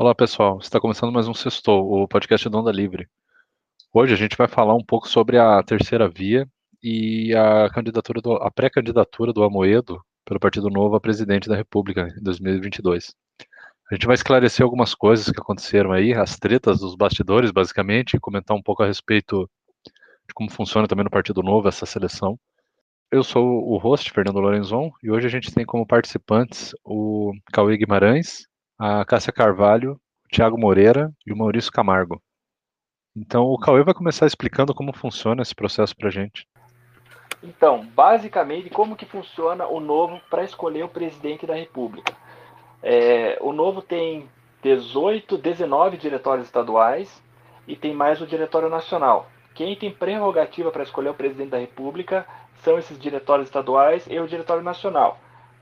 Olá pessoal, está começando mais um Sextou, o podcast do Onda Livre. Hoje a gente vai falar um pouco sobre a terceira via e a candidatura do, a pré-candidatura do Amoedo pelo Partido Novo a presidente da República em 2022. A gente vai esclarecer algumas coisas que aconteceram aí, as tretas dos bastidores, basicamente, e comentar um pouco a respeito de como funciona também no Partido Novo essa seleção. Eu sou o host, Fernando Lorenzon, e hoje a gente tem como participantes o Cauê Guimarães, a Cássia Carvalho, o Thiago Moreira e o Maurício Camargo. Então, o Cauê vai começar explicando como funciona esse processo para a gente. Então, basicamente, como que funciona o Novo para escolher o presidente da República? É, o Novo tem 18, 19 diretórios estaduais e tem mais o Diretório Nacional. Quem tem prerrogativa para escolher o presidente da República são esses diretórios estaduais e o Diretório Nacional.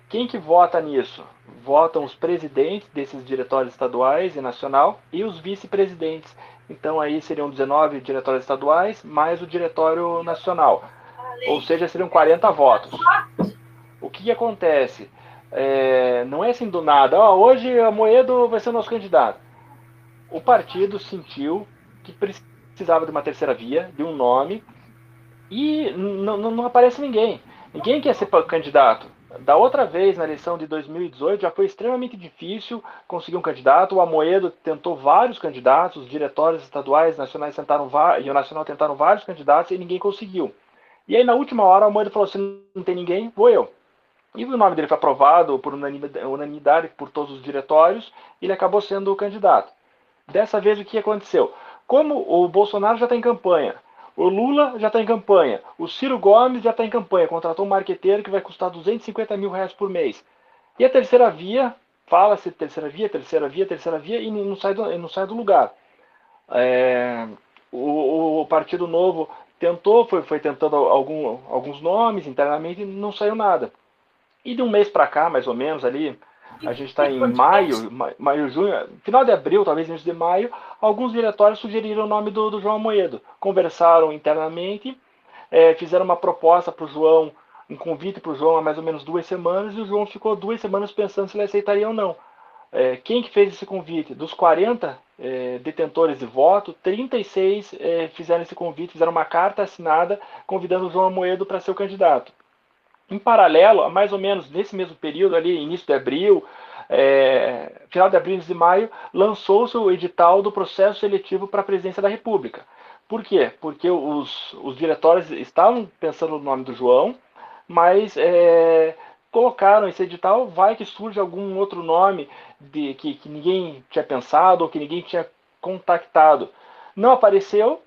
Quem que vota nisso? Votam os presidentes desses diretórios estaduais e nacional e os vice-presidentes. Então aí seriam 19 diretórios estaduais mais o diretório nacional. Ou seja, seriam 40 votos. O que, que acontece? É, não é assim do nada, oh, hoje a Moedo vai ser o nosso candidato. O partido sentiu que precisava de uma terceira via, de um nome, e não aparece ninguém. Ninguém quer ser candidato. Da outra vez, na eleição de 2018, já foi extremamente difícil conseguir um candidato. O Amoedo tentou vários candidatos, os diretórios estaduais, nacionais tentaram e o nacional tentaram vários candidatos e ninguém conseguiu. E aí, na última hora, o Amoedo falou assim: não tem ninguém, vou eu. E o nome dele foi aprovado por unanimidade por todos os diretórios ele acabou sendo o candidato. Dessa vez, o que aconteceu? Como o Bolsonaro já está em campanha, o Lula já está em campanha. O Ciro Gomes já está em campanha. Contratou um marqueteiro que vai custar 250 mil reais por mês. E a terceira via, fala-se terceira via, terceira via, terceira via, e não sai do, não sai do lugar. É, o, o, Partido Novo tentou, foi, foi tentando algum, alguns nomes internamente e não saiu nada. E de um mês para cá, mais ou menos, ali, a gente está em maio, maio, junho, final de abril, talvez início de maio, alguns diretórios sugeriram o nome do, do João Moedo. Conversaram internamente, é, fizeram uma proposta para o João, um convite para o João há mais ou menos duas semanas, e o João ficou duas semanas pensando se ele aceitaria ou não. É, quem que fez esse convite? Dos 40 é, detentores de voto, 36 é, fizeram esse convite, fizeram uma carta assinada convidando o João Moedo para ser o candidato. Em paralelo, mais ou menos nesse mesmo período, ali, início de abril, é, final de abril, início de maio, lançou-se o edital do processo seletivo para a presidência da República. Por quê? Porque os, os diretórios estavam pensando no nome do João, mas é, colocaram esse edital, vai que surge algum outro nome de, que, que ninguém tinha pensado ou que ninguém tinha contactado. Não apareceu,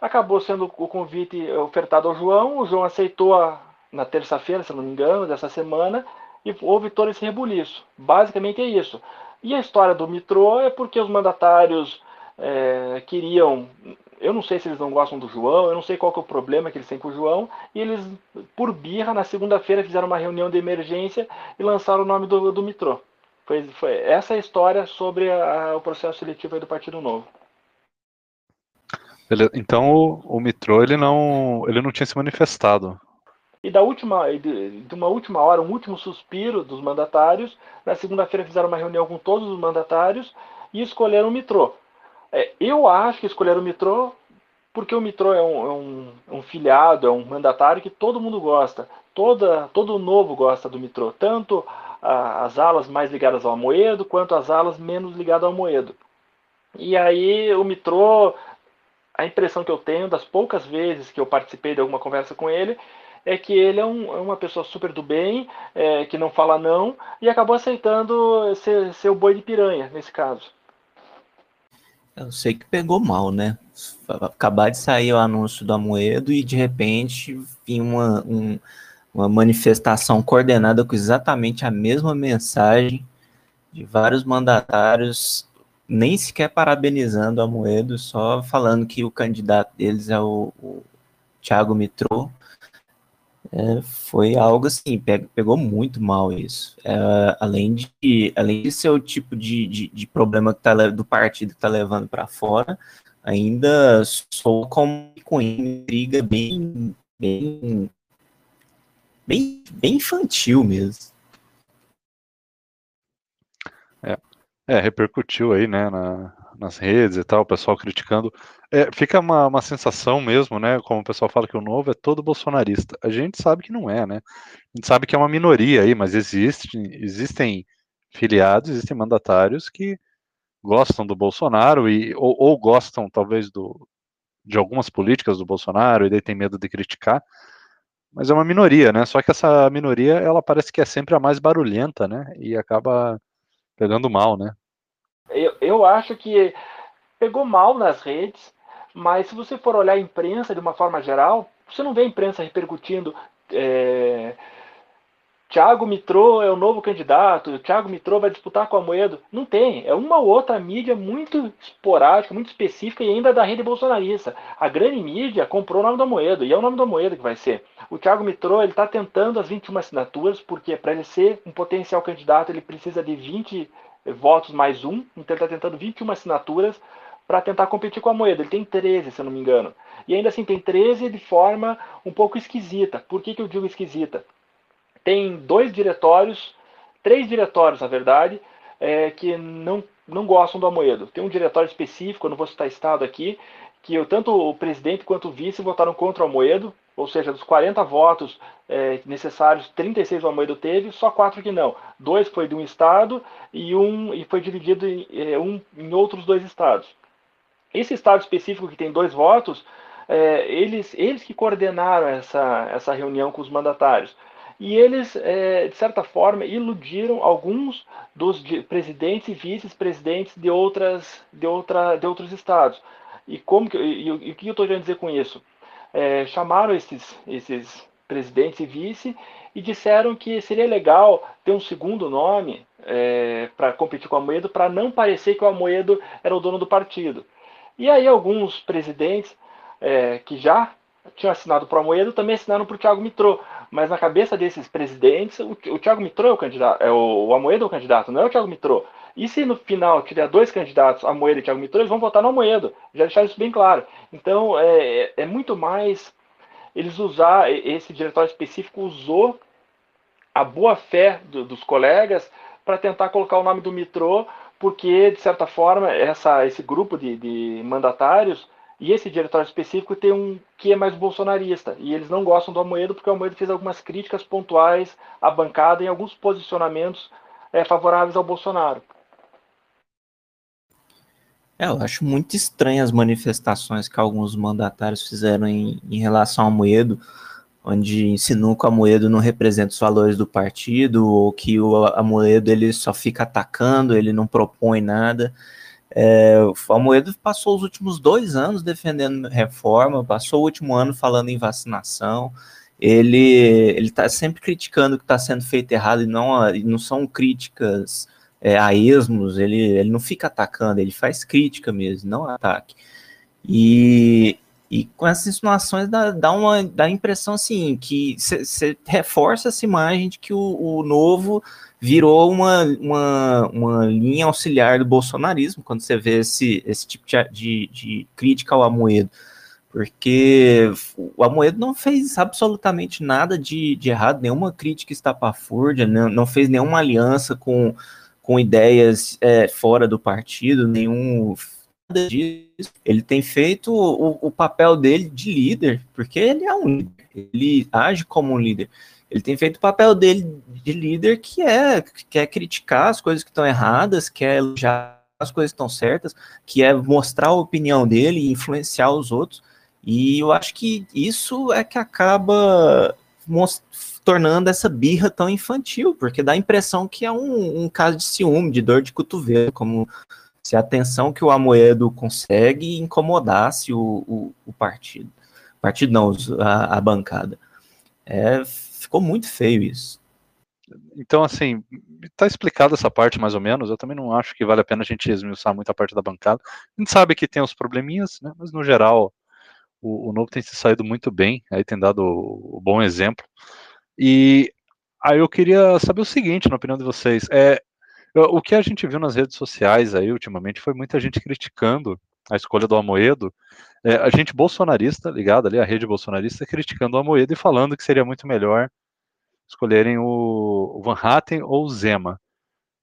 acabou sendo o convite ofertado ao João, o João aceitou a, na terça-feira, se não me engano, dessa semana, e houve todo esse rebuliço. Basicamente é isso. E a história do Mitrô é porque os mandatários é, queriam. Eu não sei se eles não gostam do João, eu não sei qual é o problema que eles têm com o João, e eles, por birra, na segunda-feira fizeram uma reunião de emergência e lançaram o nome do, do. Foi, foi essa é a história sobre a, o processo seletivo do Partido Novo. Então o, o ele não, ele não tinha se manifestado e da última, de, uma última hora, um último suspiro dos mandatários, na segunda-feira fizeram uma reunião com todos os mandatários e escolheram o Mitrô. É, eu acho que escolheram o Mitrô porque o Mitrô é um, é um, é um filiado, é um mandatário que todo mundo gosta. Toda, todo novo gosta do Mitrô, tanto a, as alas mais ligadas ao Moedo quanto as alas menos ligadas ao Moedo. E aí o Mitrô, a impressão que eu tenho das poucas vezes que eu participei de alguma conversa com ele, é que ele é, um, é uma pessoa super do bem, é, que não fala não, e acabou aceitando ser, ser o boi de piranha, nesse caso. Eu sei que pegou mal, né? Acabar de sair o anúncio do Amoedo e de repente vinha uma, um, uma manifestação coordenada com exatamente a mesma mensagem de vários mandatários, nem sequer parabenizando o Amoedo, só falando que o candidato deles é o, o Thiago é, foi algo assim, pegou muito mal isso. É, além, de, além de ser o tipo de, de, de problema que tá, do partido que está levando para fora, ainda sou como com intriga bem, bem, bem, bem infantil mesmo. É. É, repercutiu aí, né, na, nas redes e tal, o pessoal criticando. É, fica uma, uma sensação mesmo, né, como o pessoal fala que o novo é todo bolsonarista. A gente sabe que não é, né? A gente sabe que é uma minoria aí, mas existe, existem filiados, existem mandatários que gostam do Bolsonaro e ou, ou gostam talvez do, de algumas políticas do Bolsonaro e daí tem medo de criticar, mas é uma minoria, né? Só que essa minoria ela parece que é sempre a mais barulhenta, né? E acaba pegando mal, né? Eu, eu acho que pegou mal nas redes, mas se você for olhar a imprensa de uma forma geral, você não vê a imprensa repercutindo. É, Tiago Mitrô é o novo candidato, Tiago Mitrô vai disputar com a Moedo. Não tem, é uma outra mídia muito esporádica, muito específica e ainda da rede bolsonarista. A grande mídia comprou o nome da Moedo e é o nome da Moedo que vai ser. O Tiago Mitrô está tentando as 21 assinaturas, porque para ele ser um potencial candidato ele precisa de 20 votos mais um, então ele está tentando 21 assinaturas para tentar competir com a Moedo. Ele tem 13, se eu não me engano. E ainda assim tem 13 de forma um pouco esquisita. Por que, que eu digo esquisita? tem dois diretórios, três diretórios, na verdade, é, que não, não gostam do Amoedo. Tem um diretório específico, eu não vou citar estado aqui, que eu, tanto o presidente quanto o vice votaram contra o Amoedo, ou seja, dos 40 votos é, necessários, 36 o Amoedo teve, só quatro que não. Dois foi de um estado e um e foi dividido em, é, um, em outros dois estados. Esse estado específico que tem dois votos, é, eles, eles que coordenaram essa, essa reunião com os mandatários. E eles, é, de certa forma, iludiram alguns dos presidentes e vice-presidentes de, outras, de, outra, de outros estados. E, como que, e, o que eu estou querendo dizer com isso? É, chamaram esses, esses presidentes e vice e disseram que seria legal ter um segundo nome é, para competir com o Amoedo, para não parecer que o Amoedo era o dono do partido. E aí alguns presidentes é, que já tinham assinado para o Amoedo também assinaram para o Thiago Mitrô, mas na cabeça desses presidentes, o, o Thiago Mitrô é o candidato, é o, o Amoedo é o candidato, não é o Thiago Mitrô. E se no final tiver dois candidatos, Amoedo e Thiago Mitrô, eles vão votar no Amoedo. Já deixaram isso bem claro. Então, é, é, é muito mais eles usar, esse diretório específico usou a boa fé do, dos colegas para tentar colocar o nome do Mitrô, porque, de certa forma, essa, esse grupo de, de mandatários e esse diretório específico tem um que é mais bolsonarista. E eles não gostam do Almoedo porque o Almoedo fez algumas críticas pontuais à bancada em alguns posicionamentos é, favoráveis ao Bolsonaro. É, eu acho muito estranho as manifestações que alguns mandatários fizeram em, em relação ao Moedo, onde insinuam que o Amoedo não representa os valores do partido, ou que o Amoedo ele só fica atacando, ele não propõe nada. É, o Almoedo passou os últimos dois anos defendendo reforma, passou o último ano falando em vacinação. Ele ele está sempre criticando o que está sendo feito errado e não, não são críticas é, a esmos. Ele, ele não fica atacando, ele faz crítica mesmo, não ataque. E, e com essas insinuações dá, dá uma dá a impressão assim que você reforça essa imagem de que o, o novo virou uma, uma, uma linha auxiliar do bolsonarismo quando você vê esse, esse tipo de, de, crítica ao Amoedo. Porque o Amoedo não fez absolutamente nada de, de errado, nenhuma crítica estapafúrdia, não, não fez nenhuma aliança com, com ideias é, fora do partido, nenhum disso. Ele tem feito o, o papel dele de líder, porque ele é um líder, ele age como um líder ele tem feito o papel dele de líder, que é, que é criticar as coisas que estão erradas, que é elogiar as coisas que estão certas, que é mostrar a opinião dele e influenciar os outros. E eu acho que isso é que acaba tornando essa birra tão infantil, porque dá a impressão que é um, um caso de ciúme, de dor de cotovelo, como se a atenção que o Amoedo consegue incomodasse o, o, o partido. Partido não, a, a bancada. É, ficou muito feio isso. Então, assim, tá explicada essa parte mais ou menos. Eu também não acho que vale a pena a gente esmiuçar muito a parte da bancada. A gente sabe que tem os probleminhas, né? Mas no geral, o, o Novo tem se saído muito bem, aí tem dado o, o bom exemplo. E aí eu queria saber o seguinte, na opinião de vocês, é o que a gente viu nas redes sociais aí ultimamente foi muita gente criticando a escolha do Amoedo, é, a gente bolsonarista, ligado ali, a rede bolsonarista, criticando o Amoedo e falando que seria muito melhor escolherem o, Van Hatten ou o Zema.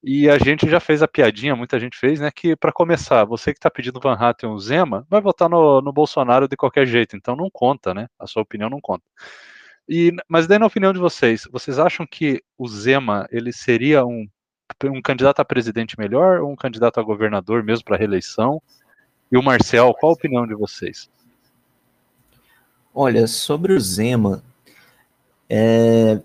E a gente já fez a piadinha, muita gente fez, né? Que para começar, você que está pedindo Van Hatten ou Zema, vai votar no, no Bolsonaro de qualquer jeito, então não conta, né? A sua opinião não conta. E, mas daí, na opinião de vocês, vocês acham que o Zema ele seria um, um candidato a presidente melhor ou um candidato a governador mesmo para reeleição? E o Marcel, qual a opinião de vocês? Olha, sobre o Zema, é,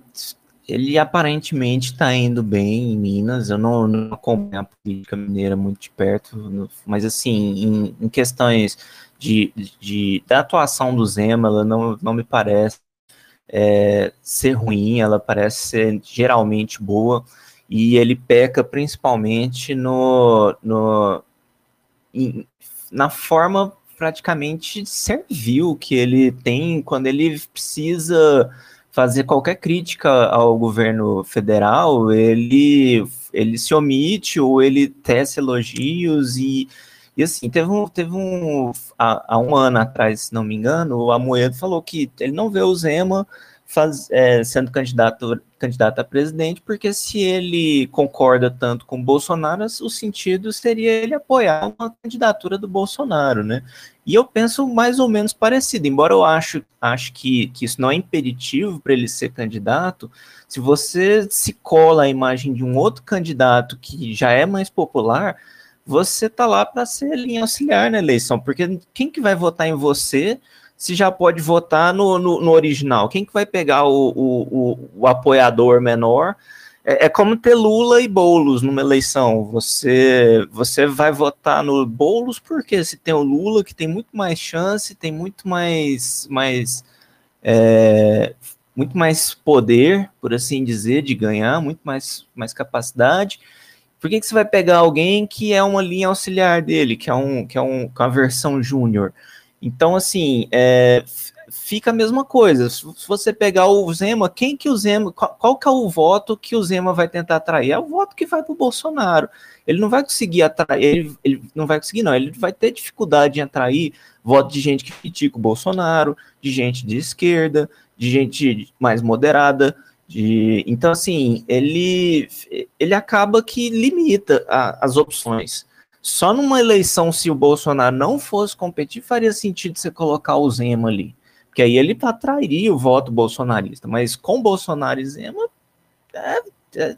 ele aparentemente está indo bem em Minas. Eu não, não acompanho a política mineira muito de perto, mas assim, em, em questões de, de, da atuação do Zema, ela não, não me parece é, ser ruim, ela parece ser geralmente boa, e ele peca principalmente no, no em, na forma praticamente servil que ele tem quando ele precisa fazer qualquer crítica ao governo federal, ele, ele se omite ou ele tece elogios e, e assim, teve um, teve um há, há um ano atrás, se não me engano, o Amoedo falou que ele não vê o Zema faz, é, sendo candidato, candidato a presidente, porque se ele concorda tanto com Bolsonaro, o sentido seria ele apoiar uma candidatura do Bolsonaro, né? E eu penso mais ou menos parecido, embora eu acho, acho que, que isso não é impeditivo para ele ser candidato, se você se cola a imagem de um outro candidato que já é mais popular, você tá lá para ser linha auxiliar na eleição, porque quem que vai votar em você se já pode votar no, no, no original? Quem que vai pegar o, o, o, o apoiador menor? É, é, como ter Lula e Boulos numa eleição. Você, você vai votar no Boulos porque se tem o Lula, que tem muito mais chance, tem muito mais, mais, é, muito mais poder, por assim dizer, de ganhar, muito mais, mais capacidade. Por que, que você vai pegar alguém que é uma linha auxiliar dele, que é, um, que é, um, que é uma versão júnior? Então, assim, é, fica a mesma coisa. Se você pegar o Zema, quem que o Zema, qual, qual, que é o voto que o Zema vai tentar atrair? É o voto que vai para o Bolsonaro. Ele não vai conseguir atrair, ele, ele, não vai conseguir, não. Ele vai ter dificuldade em atrair voto de gente que critica o Bolsonaro, de gente de esquerda, de gente mais moderada. De, então, assim, ele, ele acaba que limita a, as opções. Só numa eleição, se o Bolsonaro não fosse competir, faria sentido você colocar o Zema ali. Porque aí ele atrairia o voto bolsonarista. Mas com Bolsonaro e Zema, é, é,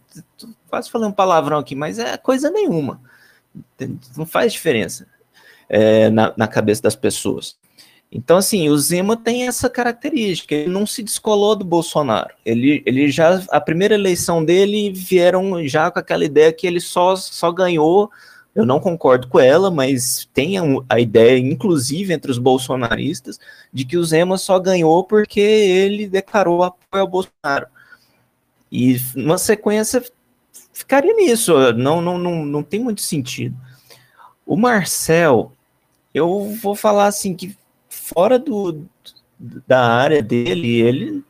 quase falei um palavrão aqui, mas é coisa nenhuma. Não faz diferença é, na, na cabeça das pessoas. Então, assim, o Zema tem essa característica, ele não se descolou do Bolsonaro. Ele, ele já, a primeira eleição dele vieram já com aquela ideia que ele só, só ganhou eu não concordo com ela, mas tem a, ideia, inclusive entre os bolsonaristas, de que o Zema só ganhou porque ele declarou apoio ao Bolsonaro. E uma sequência ficaria nisso, não, não, não, não tem muito sentido. O Marcel, eu vou falar assim que fora do, da área dele, ele,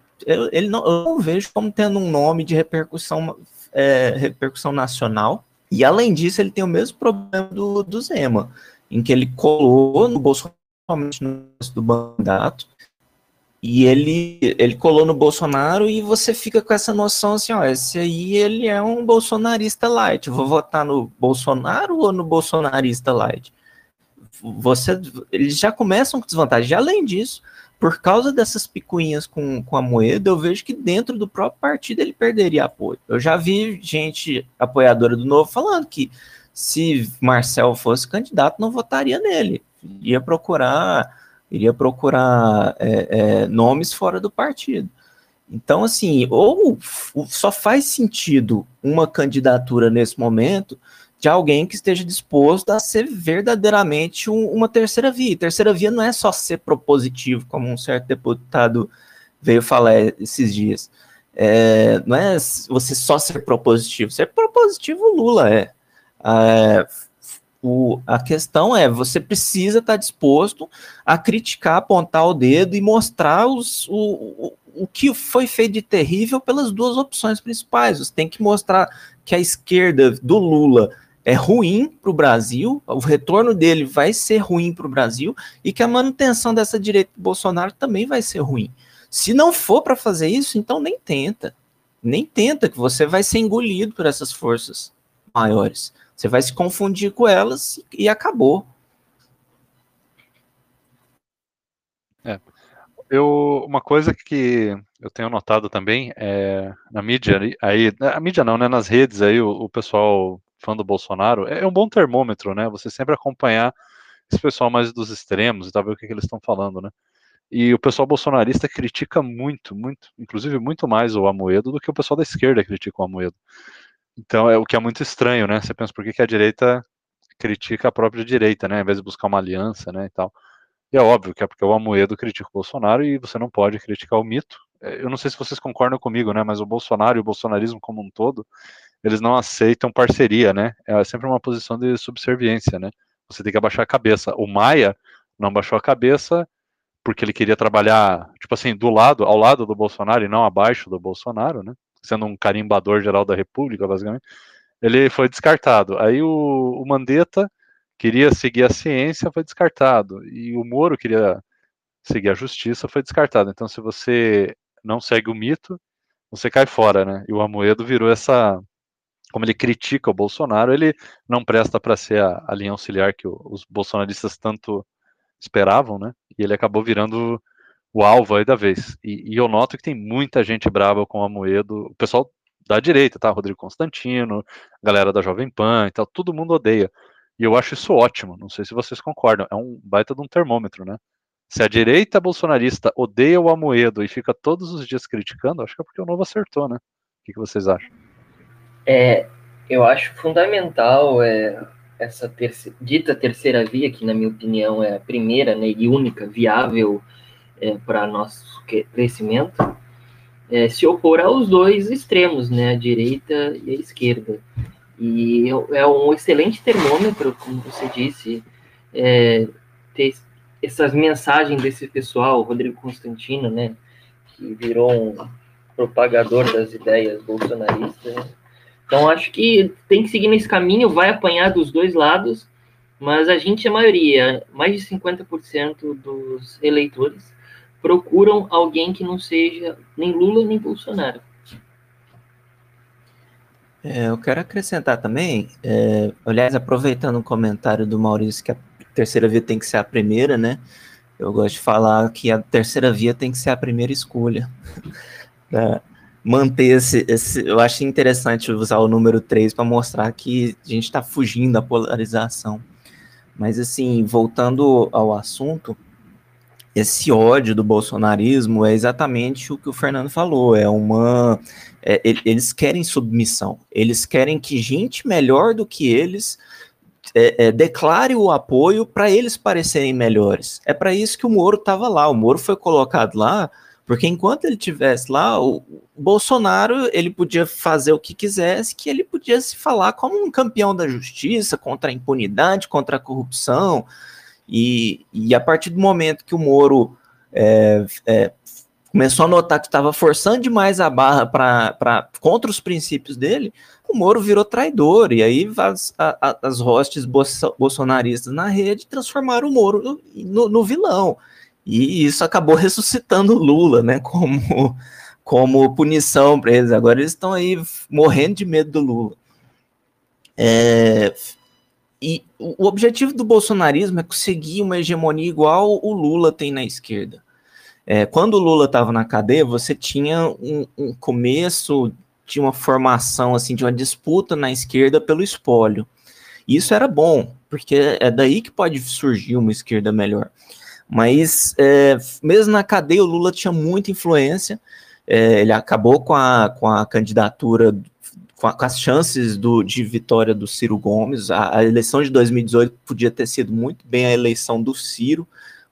ele não, eu não vejo como tendo um nome de repercussão, é, repercussão nacional e além disso, ele tem o mesmo problema do, do Zema, em que ele colou no Bolsonaro no do mandato, e ele, ele colou no Bolsonaro e você fica com essa noção assim, ó, esse aí ele é um bolsonarista light. vou votar no Bolsonaro ou no bolsonarista light? Você, eles já começam com desvantagem. Além disso, por causa dessas picuinhas com, com a moeda, eu vejo que dentro do próprio partido ele perderia apoio. Eu já vi gente apoiadora do Novo falando que se Marcel fosse candidato, não votaria nele. Ia procurar, iria procurar é, é, nomes fora do partido. Então, assim, ou só faz sentido uma candidatura nesse momento de alguém que esteja disposto a ser verdadeiramente um, uma terceira via. E terceira via não é só ser propositivo, como um certo deputado veio falar esses dias. É, não é você só ser propositivo. Ser propositivo, Lula é. é o, a questão é, você precisa estar disposto a criticar, apontar o dedo e mostrar os, o, o, o que foi feito de terrível pelas duas opções principais. Você tem que mostrar que a esquerda do Lula é ruim para o Brasil, o retorno dele vai ser ruim para o Brasil e que a manutenção dessa direita do Bolsonaro também vai ser ruim. Se não for para fazer isso, então nem tenta. Nem tenta, que você vai ser engolido por essas forças. maiores. Você vai se confundir com elas e acabou. É. Eu, uma coisa que eu tenho notado também é na mídia aí, a mídia não, né? Nas redes aí, o, o pessoal fã do Bolsonaro é, é um bom termômetro, né? Você sempre acompanhar esse pessoal mais dos extremos e tal, ver o que, que eles estão falando, né? E o pessoal bolsonarista critica muito, muito, inclusive muito mais o Amoedo do que o pessoal da esquerda critica o Amoedo. Então é o que é muito estranho, né? Você pensa por que, que a direita critica a própria direita, né? Ao invés de buscar uma aliança, né? E tal. E é óbvio que é porque o Amoedo critica o Bolsonaro e você não pode criticar o mito. É, eu não sei se vocês concordam comigo, né? Mas o Bolsonaro e o bolsonarismo como um todo, eles não aceitam parceria, né? É sempre uma posição de subserviência, né? Você tem que abaixar a cabeça. O Maia não baixou a cabeça porque ele queria trabalhar, tipo assim, do lado, ao lado do Bolsonaro e não abaixo do Bolsonaro, né? Sendo um carimbador geral da República, basicamente. Ele foi descartado. Aí o, o Mandetta queria seguir a ciência, foi descartado. E o Moro queria seguir a justiça, foi descartado. Então, se você não segue o mito, você cai fora, né? E o Amoedo virou essa. Como ele critica o Bolsonaro, ele não presta para ser a, a, linha auxiliar que o, os bolsonaristas tanto esperavam, né? E ele acabou virando o alvo aí da vez. E, e eu noto que tem muita gente brava com o Amoedo, o pessoal da direita, tá? Rodrigo Constantino, galera da Jovem Pan e tal, todo mundo odeia. E eu acho isso ótimo, não sei se vocês concordam, é um baita de um termômetro, né? Se a direita bolsonarista odeia o Amoedo e fica todos os dias criticando, acho que é porque o Novo acertou, né? O que, que vocês acham? É, eu acho fundamental é, essa dita terceira via, que na minha opinião é a primeira né, e única viável é, para nosso crescimento, é, se opor aos dois extremos, né, a direita e a esquerda. E é um excelente termômetro, como você disse, é, ter essas mensagens desse pessoal, Rodrigo Constantino, né, que virou um propagador das ideias bolsonaristas. Então, acho que tem que seguir nesse caminho, vai apanhar dos dois lados, mas a gente, a maioria, mais de 50% dos eleitores, procuram alguém que não seja nem Lula nem Bolsonaro. É, eu quero acrescentar também, é, aliás, aproveitando o comentário do Maurício, que a terceira via tem que ser a primeira, né? Eu gosto de falar que a terceira via tem que ser a primeira escolha. é, manter esse, esse, Eu acho interessante usar o número 3 para mostrar que a gente está fugindo da polarização. Mas, assim, voltando ao assunto, esse ódio do bolsonarismo é exatamente o que o Fernando falou. É uma. É, eles querem submissão. Eles querem que gente melhor do que eles é, é, declare o apoio para eles parecerem melhores. É para isso que o Moro estava lá. O Moro foi colocado lá porque enquanto ele tivesse lá, o Bolsonaro ele podia fazer o que quisesse, que ele podia se falar como um campeão da justiça contra a impunidade, contra a corrupção. E, e a partir do momento que o Moro é, é, começou a notar que estava forçando demais a barra para contra os princípios dele, o Moro virou traidor. E aí as, as hostes bolsonaristas na rede transformaram o Moro no, no vilão. E isso acabou ressuscitando Lula, né? Como, como punição para eles. Agora eles estão aí morrendo de medo do Lula. É, e o objetivo do bolsonarismo é conseguir uma hegemonia igual o Lula tem na esquerda. É, quando o Lula estava na cadeia, você tinha um, um, começo de uma formação, assim, de uma disputa na esquerda pelo espólio. Isso era bom, porque é daí que pode surgir uma esquerda melhor. Mas, é, mesmo na cadeia, o Lula tinha muita influência, é, ele acabou com a, com a candidatura com, a, com as chances do, de vitória do Ciro Gomes. A, a, eleição de 2018 podia ter sido muito bem a eleição do Ciro,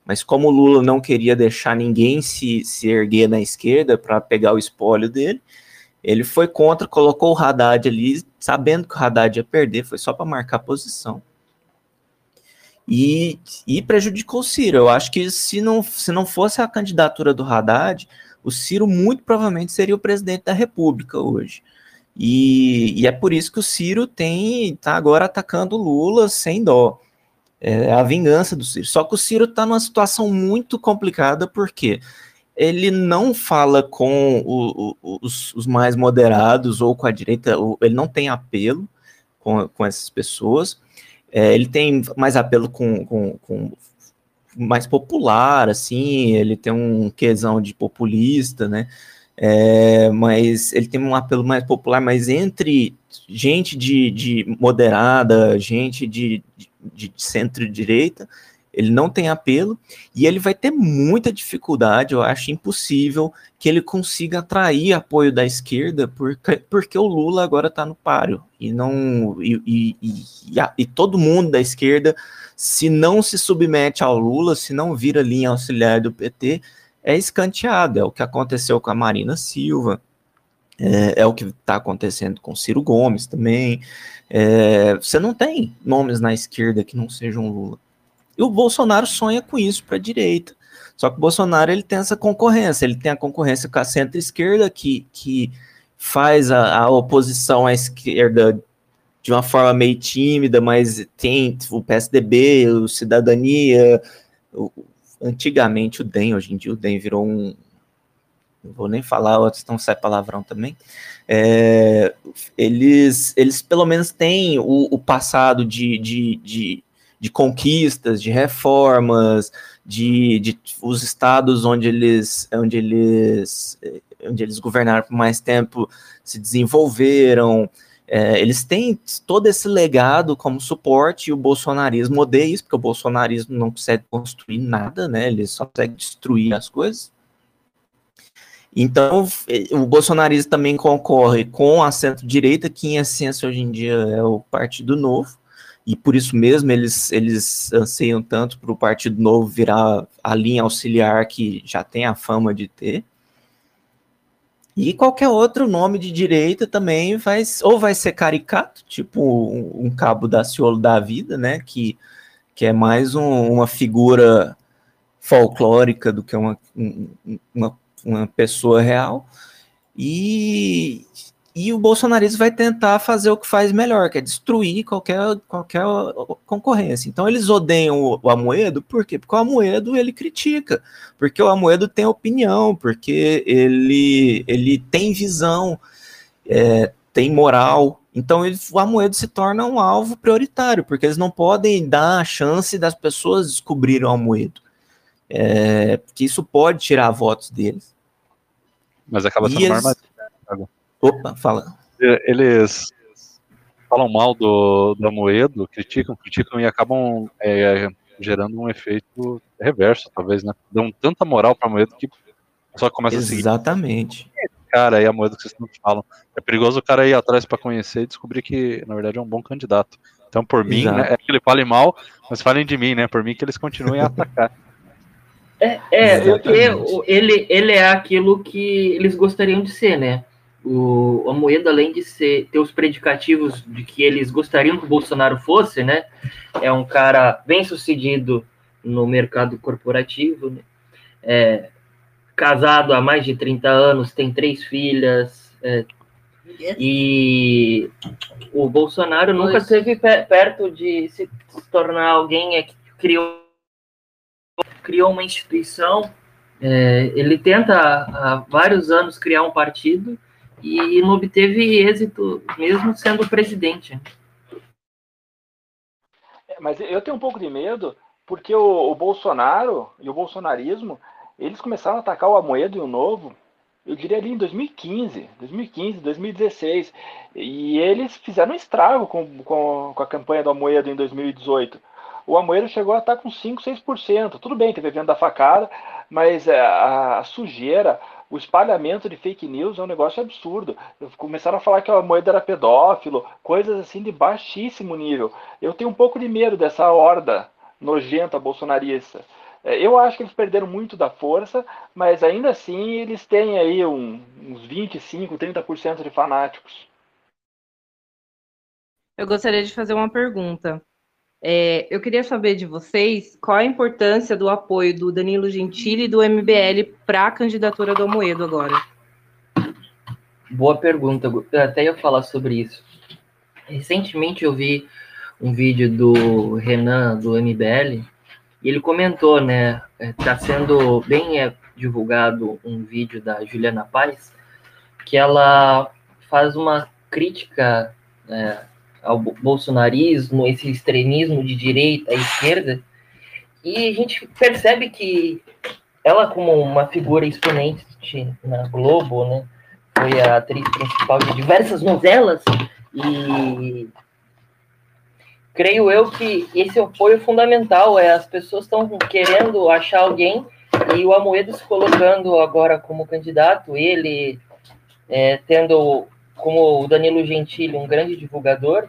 mas como o Lula não queria deixar ninguém se, se erguer na esquerda para pegar o espólio dele, ele foi contra, colocou o Haddad ali, sabendo que o Haddad ia perder, foi só para marcar posição. E, e prejudicou o Ciro. Eu acho que se não, se não fosse a candidatura do Haddad, o Ciro muito provavelmente seria o presidente da República hoje. E, e, é por isso que o Ciro tem tá agora atacando o Lula sem dó. É a vingança do Ciro. Só que o Ciro está numa situação muito complicada, porque ele não fala com o, o, os, os, mais moderados ou com a direita, ele não tem apelo. com, com essas pessoas. É, ele tem mais apelo com, com, com, mais popular, assim, ele tem um quesão de populista, né? É, mas ele tem um apelo mais popular, mas entre gente de, de moderada, gente de, de, de centro-direita, ele não tem apelo e ele vai ter muita dificuldade, eu acho impossível que ele consiga atrair apoio da esquerda, porque, porque o Lula agora está no páreo e não e, e, e, a, e, todo mundo da esquerda, se não se submete ao Lula, se não vira linha auxiliar do PT, é escanteado. É o que aconteceu com a Marina Silva, é, é o que está acontecendo com Ciro Gomes também. É, você não tem nomes na esquerda que não sejam Lula. O Bolsonaro sonha com isso para a direita. Só que o Bolsonaro ele tem essa concorrência, ele tem a concorrência com a centro-esquerda que, que faz a, a, oposição à esquerda de uma forma meio tímida, mas tem o PSDB, o Cidadania, o, antigamente o DEM, hoje em dia o DEM virou um. Não vou nem falar, outros não sai palavrão também. É, eles, eles pelo menos têm o, o passado de, de, de de conquistas, de reformas, de, de os estados onde eles, onde eles, onde eles governaram por mais tempo se desenvolveram. É, eles têm todo esse legado como suporte e o bolsonarismo odeia isso, porque o bolsonarismo não consegue construir nada, né? Ele só consegue destruir as coisas. Então, o bolsonarismo também concorre com a centro-direita, que em essência hoje em dia é o Partido Novo, e por isso mesmo eles, eles anseiam tanto para o Partido Novo virar a linha auxiliar que já tem a fama de ter. E qualquer outro nome de direita também vai, ou vai ser caricato, tipo um, um cabo da Ciolo da vida, né, que, que é mais um, uma figura folclórica do que uma, uma, uma pessoa real, e, e o bolsonarismo vai tentar fazer o que faz melhor, que é destruir qualquer, qualquer concorrência. Então eles odeiam o, o Amoedo, por quê? Porque o Amoedo ele critica, porque o Amoedo tem opinião, porque ele, ele tem visão, é, tem moral. Então ele, o Amoedo se torna um alvo prioritário, porque eles não podem dar a chance das pessoas descobrirem o Amoedo. É, porque isso pode tirar votos deles. Mas acaba sendo uma armadilha. Opa, fala. Eles falam mal do, do Amoedo, criticam, criticam e acabam é, gerando um efeito reverso, talvez, né? Dão tanta moral para Amoedo que só começa Exatamente. a seguir. Exatamente. Cara, aí a moeda que vocês não falam. É perigoso o cara ir atrás para conhecer e descobrir que, na verdade, é um bom candidato. Então, por mim, né, é que ele fale mal, mas falem de mim, né? Por mim que eles continuem a atacar. É, é porque ele, ele é aquilo que eles gostariam de ser, né? O Amoedo, além de ser, ter os predicativos de que eles gostariam que o Bolsonaro fosse, né? É um cara bem sucedido no mercado corporativo, né? É, casado há mais de 30 anos, tem três filhas. É, e o Bolsonaro nunca esteve perto de se tornar alguém é, que criou, criou uma instituição. É, ele tenta há vários anos criar um partido e não obteve êxito mesmo sendo presidente. É, mas eu tenho um pouco de medo porque o, o, Bolsonaro e o bolsonarismo eles começaram a atacar o Amoedo e o Novo, eu diria ali em 2015, 2015, 2016, e eles fizeram um estrago com, com, com a campanha do Amoedo em 2018. O Amoedo chegou a estar com 5, 6%. Tudo bem, teve evento da facada, mas é, a sujeira, o espalhamento de fake news é um negócio absurdo. Começaram a falar que a moeda era pedófilo, coisas assim de baixíssimo nível. Eu tenho um pouco de medo dessa horda nojenta bolsonarista. É, eu acho que eles perderam muito da força, mas ainda assim eles têm aí um, uns 25, 30% de fanáticos. Eu gostaria de fazer uma pergunta. É, eu queria saber de vocês qual a importância do apoio do Danilo Gentili e do MBL para a candidatura do Amoedo agora. Boa pergunta, eu até ia falar sobre isso. Recentemente eu vi um vídeo do Renan do MBL e ele comentou, né? Está sendo bem é, divulgado um vídeo da Juliana Paz que ela faz uma crítica é, ao bolsonarismo, esse extremismo de direita e esquerda. E a gente percebe que ela, como uma figura exponente na Globo, né, foi a atriz principal de diversas novelas, e creio eu que esse apoio fundamental é as pessoas estão querendo achar alguém e o Amoedo se colocando agora como candidato, ele é, tendo como o Danilo Gentili um grande divulgador,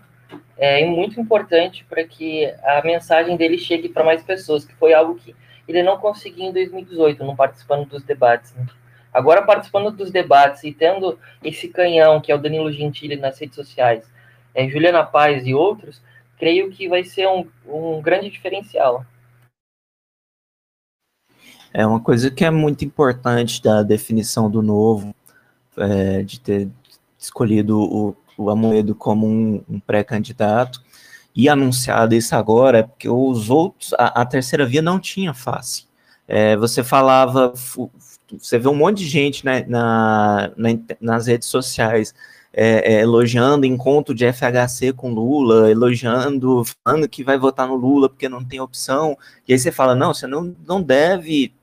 é muito importante para que a mensagem dele chegue para mais pessoas, que foi algo que ele não conseguiu em 2018, não participando dos debates. Né? Agora, participando dos debates e tendo esse canhão, que é o Danilo Gentili nas redes sociais, é, Juliana Paz e outros, creio que vai ser um, um grande diferencial. É uma coisa que é muito importante da definição do novo, é, de ter escolhido o, o Amoedo como um, um pré-candidato e anunciado isso agora, é porque os outros, a, a terceira via não tinha face. É, você falava, você vê um monte de gente né, na, na, nas redes sociais é, é, elogiando encontro de FHC com Lula, elogiando, falando que vai votar no Lula porque não tem opção. E aí você fala, não, você não, não deve.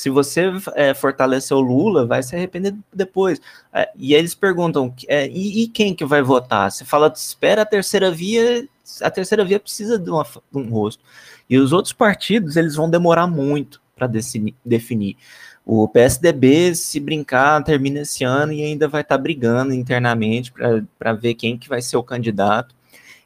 Se você é, fortalecer o Lula, vai se arrepender depois. É, e eles perguntam, é, e, e, quem que vai votar? Você fala, espera a terceira via, a terceira via precisa de, uma, de um rosto. E os outros partidos, eles vão demorar muito para definir. O PSDB, se brincar, termina esse ano e ainda vai estar tá brigando internamente para ver quem que vai ser o candidato.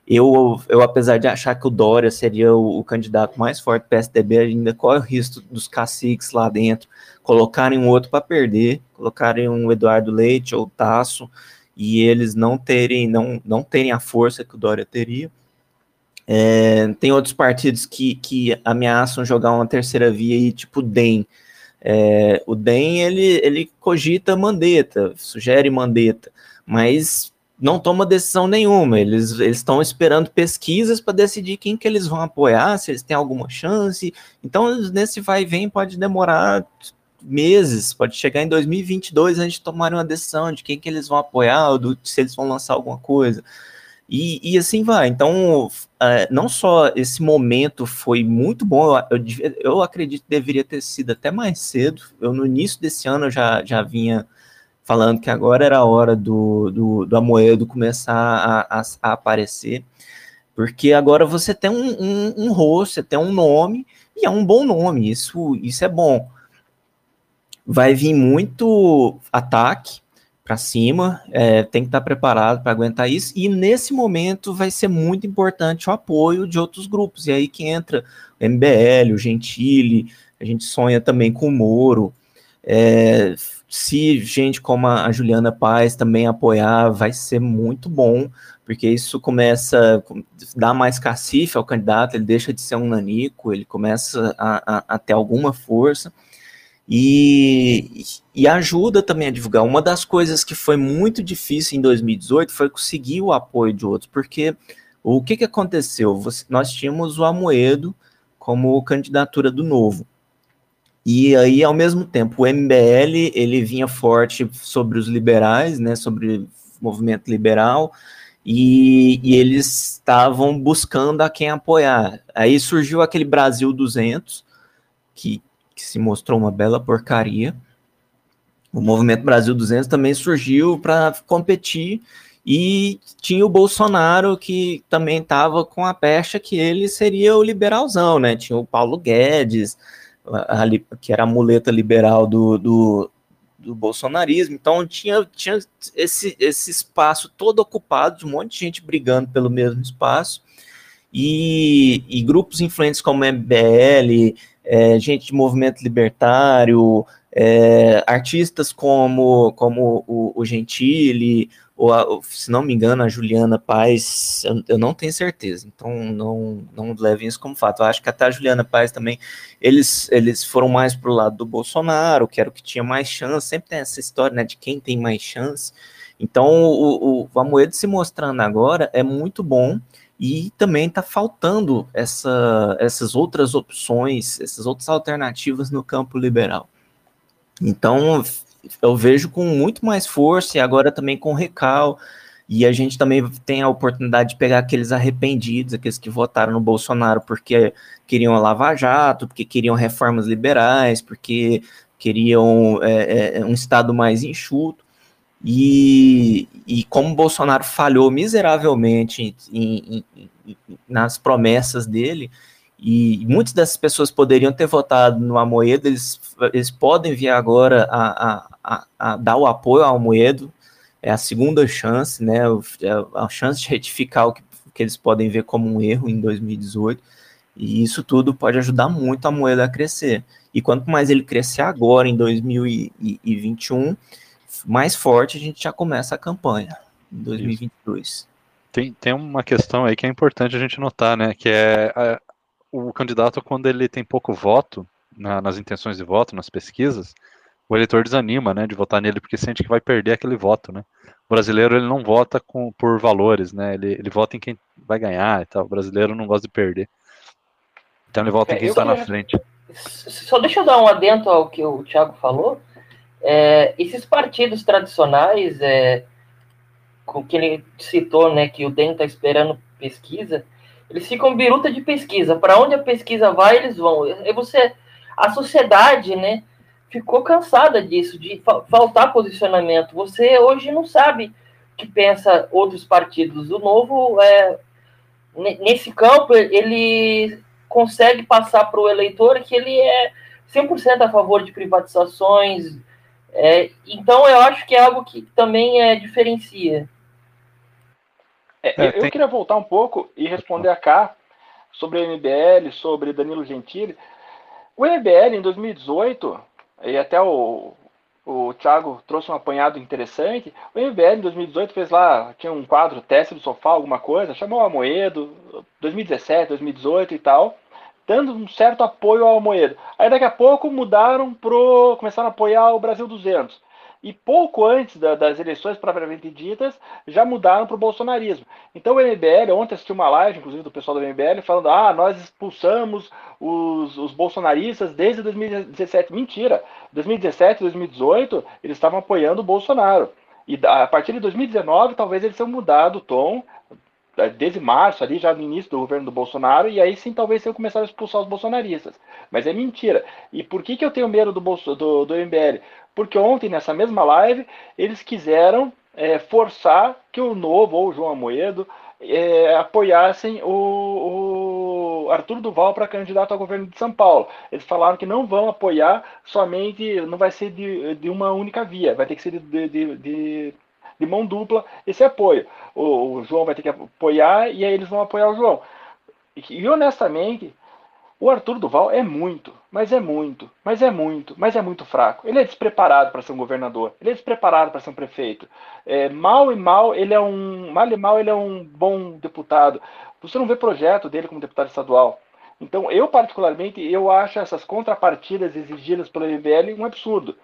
Eu, eu, apesar de achar que o Dória seria o, o candidato mais forte do PSDB, ainda corre o risco dos caciques lá dentro colocarem um outro para perder, colocarem um Eduardo Leite ou Tasso, e eles não terem, não, não terem a força que o Dória teria. É, tem outros partidos que, que ameaçam jogar uma terceira via aí, tipo DEM, é, o DEM ele, ele cogita mandeta, sugere mandeta, mas não toma decisão nenhuma. Eles estão esperando pesquisas para decidir quem que eles vão apoiar, se eles têm alguma chance. Então, nesse vai e vem pode demorar meses, pode chegar em 2022 a gente tomar uma decisão de quem que eles vão apoiar, do, se eles vão lançar alguma coisa. E, e assim vai. Então, uh, não só esse momento foi muito bom, eu, eu, eu, acredito que deveria ter sido até mais cedo. Eu, no início desse ano, já, já vinha falando que agora era a hora do, do, do Amoedo começar a, a, a aparecer, porque agora você tem um, um, um rosto, você tem um nome, e é um bom nome, isso, isso é bom. Vai vir muito ataque, para cima, é, tem que estar tá preparado para aguentar isso, e nesse momento vai ser muito importante o apoio de outros grupos, e aí que entra o MBL, o Gentili, a gente sonha também com o Moro, é, se gente como a Juliana Paz também apoiar, vai ser muito bom, porque isso começa a dar mais cacife ao candidato, ele deixa de ser um nanico, ele começa a, a, a ter alguma força, e, e ajuda também a divulgar. Uma das coisas que foi muito difícil em 2018 foi conseguir o apoio de outros, porque o que, que aconteceu? Você, nós tínhamos o Amoedo como candidatura do Novo. E aí, ao mesmo tempo, o MBL ele vinha forte sobre os liberais, né, sobre o movimento liberal, e, e eles estavam buscando a quem apoiar. Aí surgiu aquele Brasil 200, que que se mostrou uma bela porcaria. O Movimento Brasil 200 também surgiu para competir e tinha o Bolsonaro que também estava com a pecha que ele seria o liberalzão, né? Tinha o Paulo Guedes, que era a muleta liberal do, do, do, bolsonarismo. Então tinha, tinha esse, esse espaço todo ocupado de um monte de gente brigando pelo mesmo espaço. E, e grupos influentes como MBL, é, gente de movimento libertário, é, artistas como, como o, o Gentili, ou, a, se não me engano, a Juliana Paz, eu, eu, não tenho certeza, então não, não levem isso como fato. Eu acho que até a Juliana Paz também, eles, eles foram mais para o lado do Bolsonaro, que era o que tinha mais chance, sempre tem essa história né, de quem tem mais chance. Então, o, o, o Amoedo se mostrando agora é muito bom, e também está faltando essa, essas outras opções, essas outras alternativas no campo liberal. Então, eu vejo com muito mais força, e agora também com Recal, E a gente também tem a oportunidade de pegar aqueles arrependidos, aqueles que votaram no Bolsonaro porque queriam Lava Jato, porque queriam reformas liberais, porque queriam é, é, um Estado mais enxuto. E, e como Bolsonaro falhou miseravelmente em, em, em, nas promessas dele, e muitas dessas pessoas poderiam ter votado no Amoedo, eles, eles podem vir agora a, a, a, dar o apoio ao Amoedo, é a segunda chance, né? É a chance de retificar o que, que eles podem ver como um erro em 2018. E isso tudo pode ajudar muito a moeda a crescer. E quanto mais ele crescer agora, em 2021, mais forte a gente já começa a campanha, em 2022. Tem, tem uma questão aí que é importante a gente notar, né? Que é o candidato, quando ele tem pouco voto na, nas intenções de voto, nas pesquisas, o eleitor desanima, né, de votar nele porque sente que vai perder aquele voto, né? O brasileiro ele não vota com, por valores, né? Ele, ele vota em quem vai ganhar e tal. O brasileiro não gosta de perder. Então ele vota é, em quem está na frente. Só deixa eu dar um adendo ao que o Thiago falou. É, esses partidos tradicionais, é, com que ele citou, né, que o DEM está esperando pesquisa, eles ficam biruta de pesquisa. Para onde a pesquisa vai, eles vão. E você, a sociedade, né, ficou cansada disso, de faltar posicionamento. Você hoje não sabe o que pensa outros partidos. O novo, é, nesse campo, ele consegue passar para o eleitor que ele é 100% a favor de privatizações. É, então, eu acho que é algo que também é, diferencia. É, eu, eu queria voltar um pouco e responder a cá sobre o MBL, sobre Danilo Gentili. O MBL, em 2018, e até o, o Thiago trouxe um apanhado interessante. O MBL em 2018 fez lá, tinha um quadro teste do sofá, alguma coisa, chamou o Amoedo, 2017, 2018 e tal, dando um certo apoio ao Amoedo. Aí daqui a pouco mudaram pro. começaram a apoiar o Brasil 200 e pouco antes da, das eleições propriamente ditas, já mudaram para o bolsonarismo. Então o MBL, ontem assisti uma live, inclusive, do pessoal do MBL, falando: ah, nós expulsamos os, os bolsonaristas desde 2017. Mentira! 2017, 2018, eles estavam apoiando o Bolsonaro. E a partir de 2019, talvez eles tenham mudado o tom, desde março, ali já no início do governo do Bolsonaro, e aí sim talvez tenham começado a expulsar os bolsonaristas. Mas é mentira. E por que, que eu tenho medo do, Bolso, do, do MBL? porque ontem, nessa mesma live, eles quiseram é, forçar que o Novo ou o João Amoedo é, apoiassem o, o Arthur Duval para candidato ao governo de São Paulo. Eles falaram que não vão apoiar somente, não vai ser de, de uma única via, vai ter que ser de, de, de, de mão dupla esse apoio. O, o, João vai ter que apoiar e aí eles vão apoiar o João. E, e honestamente, o Arthur Duval é muito, mas é muito, mas é muito, mas é muito fraco. Ele é despreparado para ser um governador. Ele é despreparado para ser um prefeito. É, mal e mal, ele é um. Mal e mal, ele é um bom deputado. Você não vê projeto dele como deputado estadual. Então, eu particularmente, eu acho essas contrapartidas exigidas pelo MBL um absurdo.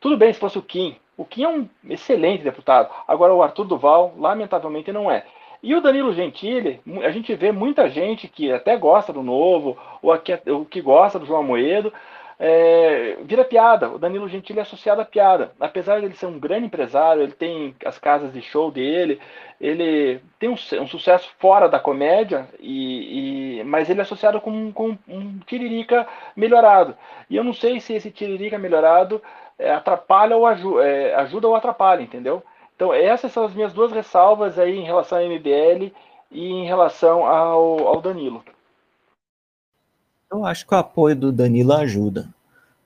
Tudo bem se fosse o Kim. O Kim é um excelente deputado. Agora, o Arthur Duval, lamentavelmente, não é. E o Danilo Gentili, a gente vê muita gente que até gosta do Novo, ou que, ou que gosta do João Moedo, é, vira piada. O Danilo Gentili é associado à piada. Apesar de ele ser um grande empresário, ele tem as casas de show dele, ele tem um, um sucesso fora da comédia, e, e, mas ele é associado com, com um tiririca melhorado. E eu não sei se esse tiririca melhorado atrapalha ou ajuda, é, ajuda ou atrapalha, entendeu? Então, essas são as minhas duas ressalvas aí em relação ao MBL e em relação ao, ao Danilo. Eu acho que o apoio do Danilo ajuda,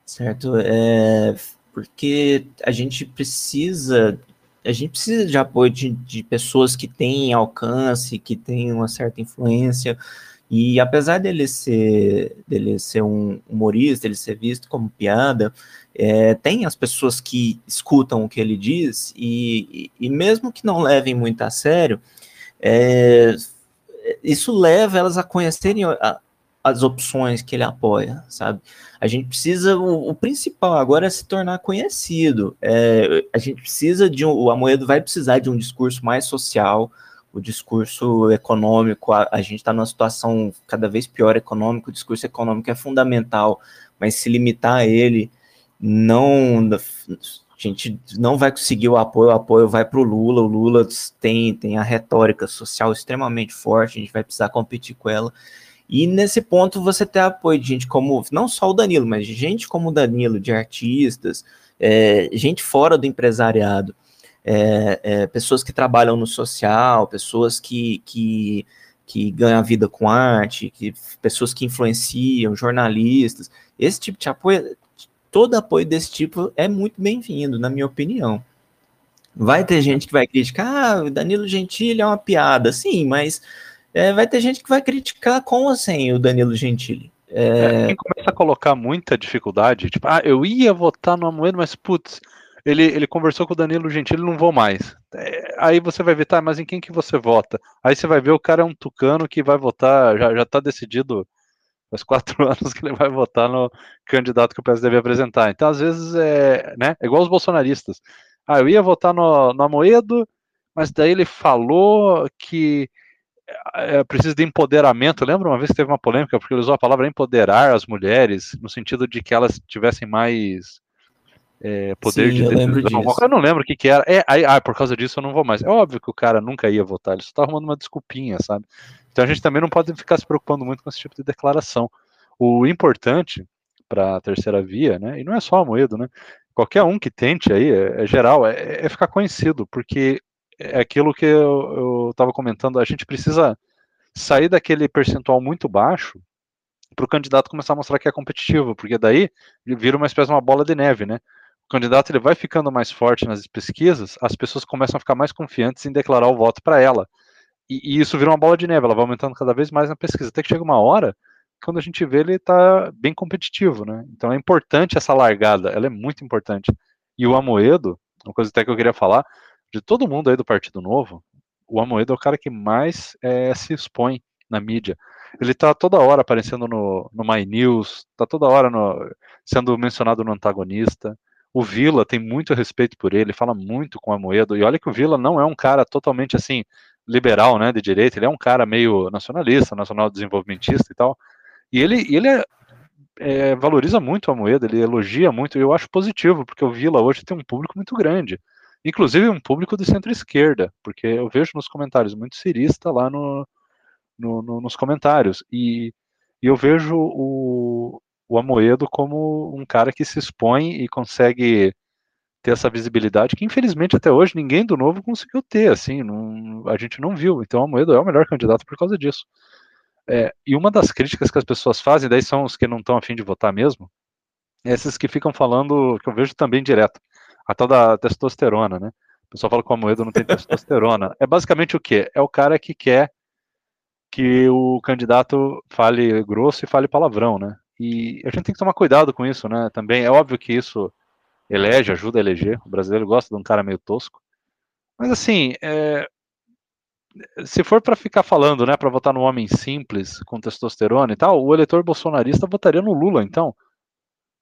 certo? É, porque a gente precisa a gente precisa de apoio de, de pessoas que têm alcance, que têm uma certa influência, e apesar dele ser, dele ser um humorista, ele ser visto como piada, é, tem as pessoas que escutam o que ele diz e, e, e mesmo que não levem muito a sério, é, isso leva elas a conhecerem a, as opções que ele apoia, sabe? A gente precisa, o, o principal agora é se tornar conhecido. É, a gente precisa de um, o Amoedo vai precisar de um discurso mais social, o discurso econômico, a, a gente está numa situação cada vez pior econômico, o discurso econômico é fundamental, mas se limitar a ele não a gente não vai conseguir o apoio, o apoio vai para o Lula, o Lula tem, tem a retórica social extremamente forte, a gente vai precisar competir com ela. E nesse ponto você ter apoio de gente como, não só o Danilo, mas gente como o Danilo, de artistas, é, gente fora do empresariado, é, é, pessoas que trabalham no social, pessoas que, que, que ganham a vida com arte, que, pessoas que influenciam, jornalistas. Esse tipo de apoio todo apoio desse tipo é muito bem-vindo, na minha opinião. Vai ter gente que vai criticar, ah, Danilo Gentili é uma piada, sim, mas é, vai ter gente que vai criticar com ou sem o Danilo Gentili. É... É, quem começa a colocar muita dificuldade, tipo, ah, eu ia votar no Amoedo, mas putz, ele, ele conversou com o Danilo Gentili, não vou mais. É, aí você vai ver, tá, mas em quem que você vota? Aí você vai ver o cara é um tucano que vai votar, já, já tá decidido faz quatro anos que ele vai votar no candidato que o PSDB apresentar. Então, às vezes, é, né, é igual os bolsonaristas. Ah, eu ia votar no, no Amoedo, mas daí ele falou que é, precisa de empoderamento. Lembra uma vez que teve uma polêmica porque ele usou a palavra empoderar as mulheres no sentido de que elas tivessem mais é, poder Sim, de decisão. Eu, eu não lembro o que, que era. É, aí, ah, por causa disso eu não vou mais. É óbvio que o cara nunca ia votar, ele só tá arrumando uma desculpinha, sabe? Então a gente também não pode ficar se preocupando muito com esse tipo de declaração. O importante para a terceira via, né? E não é só a Moedo, né? Qualquer um que tente aí, é, é geral, é, é, ficar conhecido, porque é aquilo que eu estava comentando, a gente precisa sair daquele percentual muito baixo para o candidato começar a mostrar que é competitivo, porque daí vira uma espécie de uma bola de neve, né? O candidato ele vai ficando mais forte nas pesquisas, as pessoas começam a ficar mais confiantes em declarar o voto para ela. E, e, isso vira uma bola de neve, ela vai aumentando cada vez mais na pesquisa, até que chega uma hora, quando a gente vê ele está bem competitivo, né? Então é importante essa largada, ela é muito importante. E o Amoedo, uma coisa até que eu queria falar, de todo mundo aí do Partido Novo, o Amoedo é o cara que mais é, se expõe na mídia. Ele está toda hora aparecendo no, no My News, está toda hora no, sendo mencionado no antagonista. O Vila tem muito respeito por ele, fala muito com o Amoedo. E olha que o Vila não é um cara totalmente assim liberal, né, de direita, ele é um cara meio nacionalista, nacional desenvolvimentista e tal, e ele, ele é, é, valoriza muito a moeda, ele elogia muito, e eu acho positivo, porque o Vila hoje tem um público muito grande, inclusive um público de centro-esquerda, porque eu vejo nos comentários muito cirista lá no, no, no nos comentários, e, e, eu vejo o, o Amoedo como um cara que se expõe e consegue ter essa visibilidade que infelizmente até hoje ninguém do novo conseguiu ter, assim, não, a gente não viu. Então a Moedo é o melhor candidato por causa disso. É, e uma das críticas que as pessoas fazem, daí são os que não estão afim de votar mesmo, é esses que ficam falando, que eu vejo também direto, a tal da testosterona, né? O pessoal fala que o Moedo não tem testosterona. É basicamente o quê? É o cara que quer que o candidato fale grosso e fale palavrão, né? E a gente tem que tomar cuidado com isso, né? Também é óbvio que isso elege, ajuda a eleger. O brasileiro gosta de um cara meio tosco. Mas assim, é, se for para ficar falando, né, para votar no homem simples com testosterona e tal, o eleitor bolsonarista votaria no Lula, então.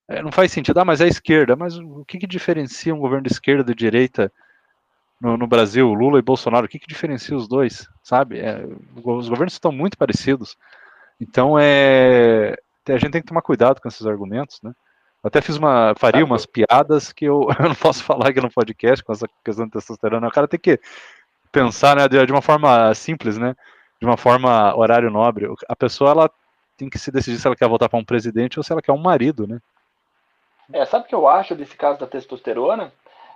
É, não faz sentido, ah, mas é a esquerda. Mas o que, que diferencia um governo de esquerda e de direita no, no, Brasil, Lula e Bolsonaro? O que, que diferencia os dois, sabe? É, os governos estão muito parecidos. Então, é, a gente tem que tomar cuidado com esses argumentos, né? até fiz uma. faria umas piadas que eu, eu não posso falar aqui no podcast com essa questão de testosterona. O cara tem que pensar né, de, de uma forma simples, né? De uma forma horário nobre. A pessoa ela tem que se decidir se ela quer votar para um presidente ou se ela quer um marido, né? É, sabe o que eu acho desse caso da testosterona?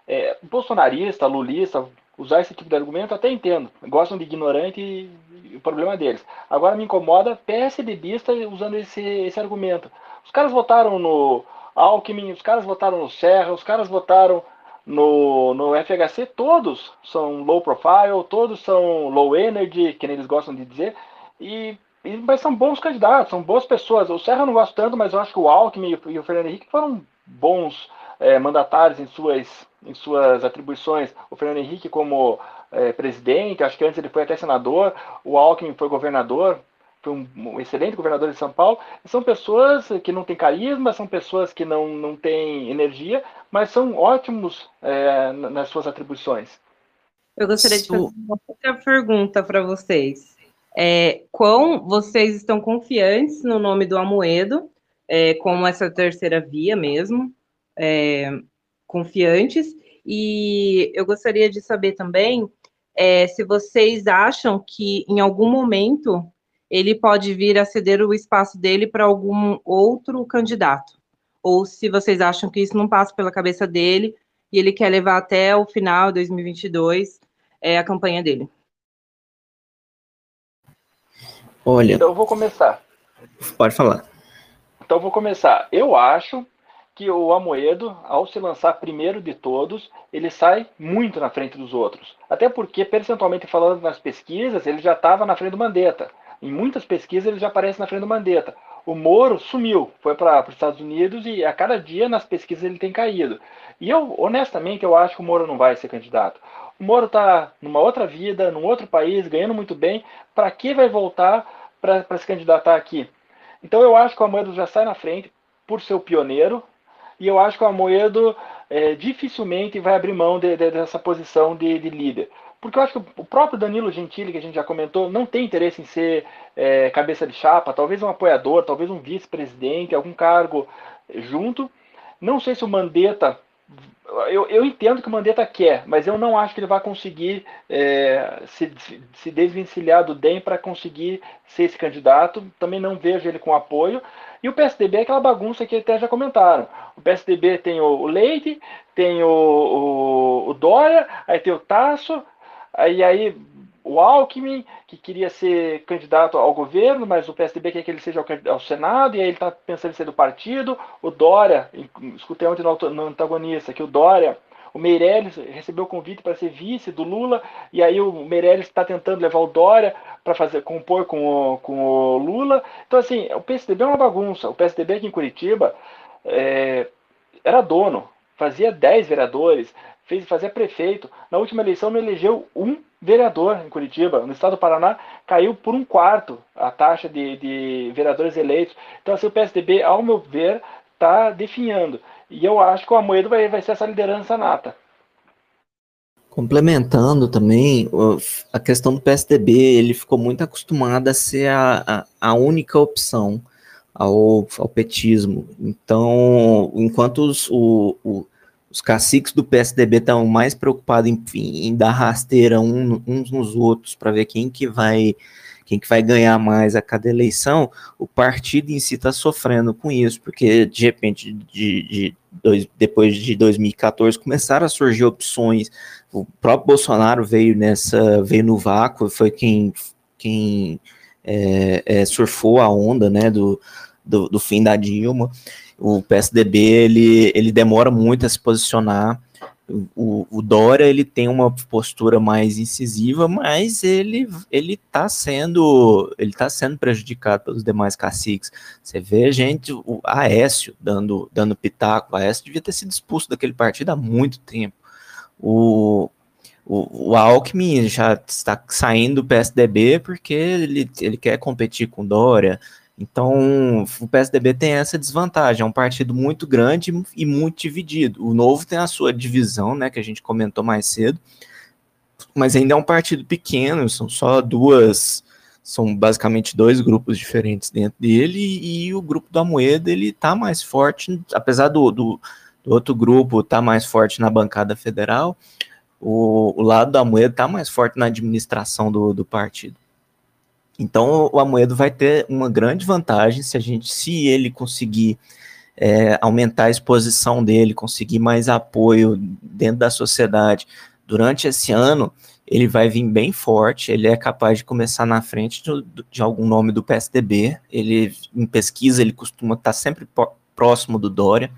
É, bolsonarista, lulista, usar esse tipo de argumento, até entendo. Gostam de ignorante e, o problema deles. Agora me incomoda PSDBista usando esse, esse argumento. Os caras votaram no, Alckmin, os caras votaram no Serra, os caras votaram no, no FHC, todos são low profile, todos são low energy, que eles gostam de dizer, e, e mas são bons candidatos, são boas pessoas. O Serra eu não gosto tanto, mas eu acho que o Alckmin e o Fernando Henrique foram bons é, mandatários em suas, em suas atribuições. O Fernando Henrique como é, presidente, acho que antes ele foi até senador, o Alckmin foi governador, foi um, um, excelente governador de São Paulo, são pessoas que não têm carisma, são pessoas que não, não têm energia, mas são ótimos é, nas suas atribuições. Eu gostaria de fazer uma outra pergunta para vocês. É, quão vocês estão confiantes no nome do Amoedo, é, como essa terceira via mesmo? É, confiantes. E eu gostaria de saber também é, se vocês acham que em algum momento ele pode vir a ceder o espaço dele para algum outro candidato, ou se vocês acham que isso não passa pela cabeça dele e ele quer levar até o final de 2022 é, a campanha dele. Olha. Então eu vou começar. Pode falar. Então eu vou começar. Eu acho que o Amoedo, ao se lançar primeiro de todos, ele sai muito na frente dos outros. Até porque, percentualmente falando nas pesquisas, ele já estava na frente do Mandetta. Em muitas pesquisas ele já aparece na frente do Mandetta. O Moro sumiu, foi para os Estados Unidos e a cada dia nas pesquisas ele tem caído. E eu, honestamente, eu acho que o Moro não vai ser candidato. O Moro está numa outra vida, num outro país, ganhando muito bem. Para que vai voltar para se candidatar aqui? Então eu acho que o Amoedo já sai na frente por ser o pioneiro, e eu acho que o Amoedo é, dificilmente vai abrir mão de, de, dessa posição de, de, líder. Porque eu acho que o próprio Danilo Gentili, que a gente já comentou, não tem interesse em ser é, cabeça de chapa, talvez um apoiador, talvez um vice-presidente, algum cargo junto. Não sei se o Mandetta. Eu, eu entendo que o Mandetta quer, mas eu não acho que ele vai conseguir é, se, se desvencilhar do DEM para conseguir ser esse candidato. Também não vejo ele com apoio. E o PSDB é aquela bagunça que até já comentaram. O PSDB tem o Leite, tem o, o, o Dória, aí tem o Tasso, aí, aí o Alckmin, que queria ser candidato ao governo, mas o PSDB quer que ele seja ao, Senado, e aí ele está pensando em ser do partido. O Dória, escutei ontem no, no antagonista, que o Dória o Meirelles recebeu o convite para ser vice do Lula, e aí o Meirelles está tentando levar o Dória para fazer compor com o, com o Lula. Então, assim, o PSDB é uma bagunça. O PSDB aqui em Curitiba é, era dono, fazia 10 vereadores, fez, fazia prefeito. Na última eleição não elegeu um vereador em Curitiba. No estado do Paraná caiu por um quarto a taxa de, de vereadores eleitos. Então, assim, o PSDB, ao meu ver, está definhando. E eu acho que o Amoedo vai, vai ser essa liderança nata. Complementando também, a questão do PSDB, ele ficou muito acostumado a ser a, a, a única opção ao, ao, petismo. Então, enquanto os, o, o, os caciques do PSDB estão mais preocupados em, em, dar rasteira um, uns nos outros para ver quem que vai quem que vai ganhar mais a cada eleição, o partido em si está sofrendo com isso, porque de repente, de, de dois, depois de 2014, começaram a surgir opções. O próprio Bolsonaro veio nessa, veio no vácuo, foi quem, quem é, é, surfou a onda, né, do, do, do fim da Dilma. O PSDB ele, ele demora muito a se posicionar. O, o, Dória ele tem uma postura mais incisiva, mas ele ele está sendo ele tá sendo prejudicado pelos demais caciques. Você vê gente, o Aécio dando dando pitaco, o Aécio devia ter sido expulso daquele partido há muito tempo. O, o, o Alckmin já está saindo do PSDB porque ele, ele quer competir com Dória. Então, o PSDB tem essa desvantagem, é um partido muito grande e muito dividido. O Novo tem a sua divisão, né, que a gente comentou mais cedo, mas ainda é um partido pequeno, são só duas, são basicamente dois grupos diferentes dentro dele, e, o grupo da Moeda, ele tá mais forte, apesar do, do, do outro grupo tá mais forte na bancada federal, o, o lado da Moeda tá mais forte na administração do, do partido. Então o Amoedo vai ter uma grande vantagem se a gente, se ele conseguir é, aumentar a exposição dele, conseguir mais apoio dentro da sociedade durante esse ano, ele vai vir bem forte, ele é capaz de começar na frente de, de algum nome do PSDB, ele em pesquisa ele costuma estar sempre próximo do Dória,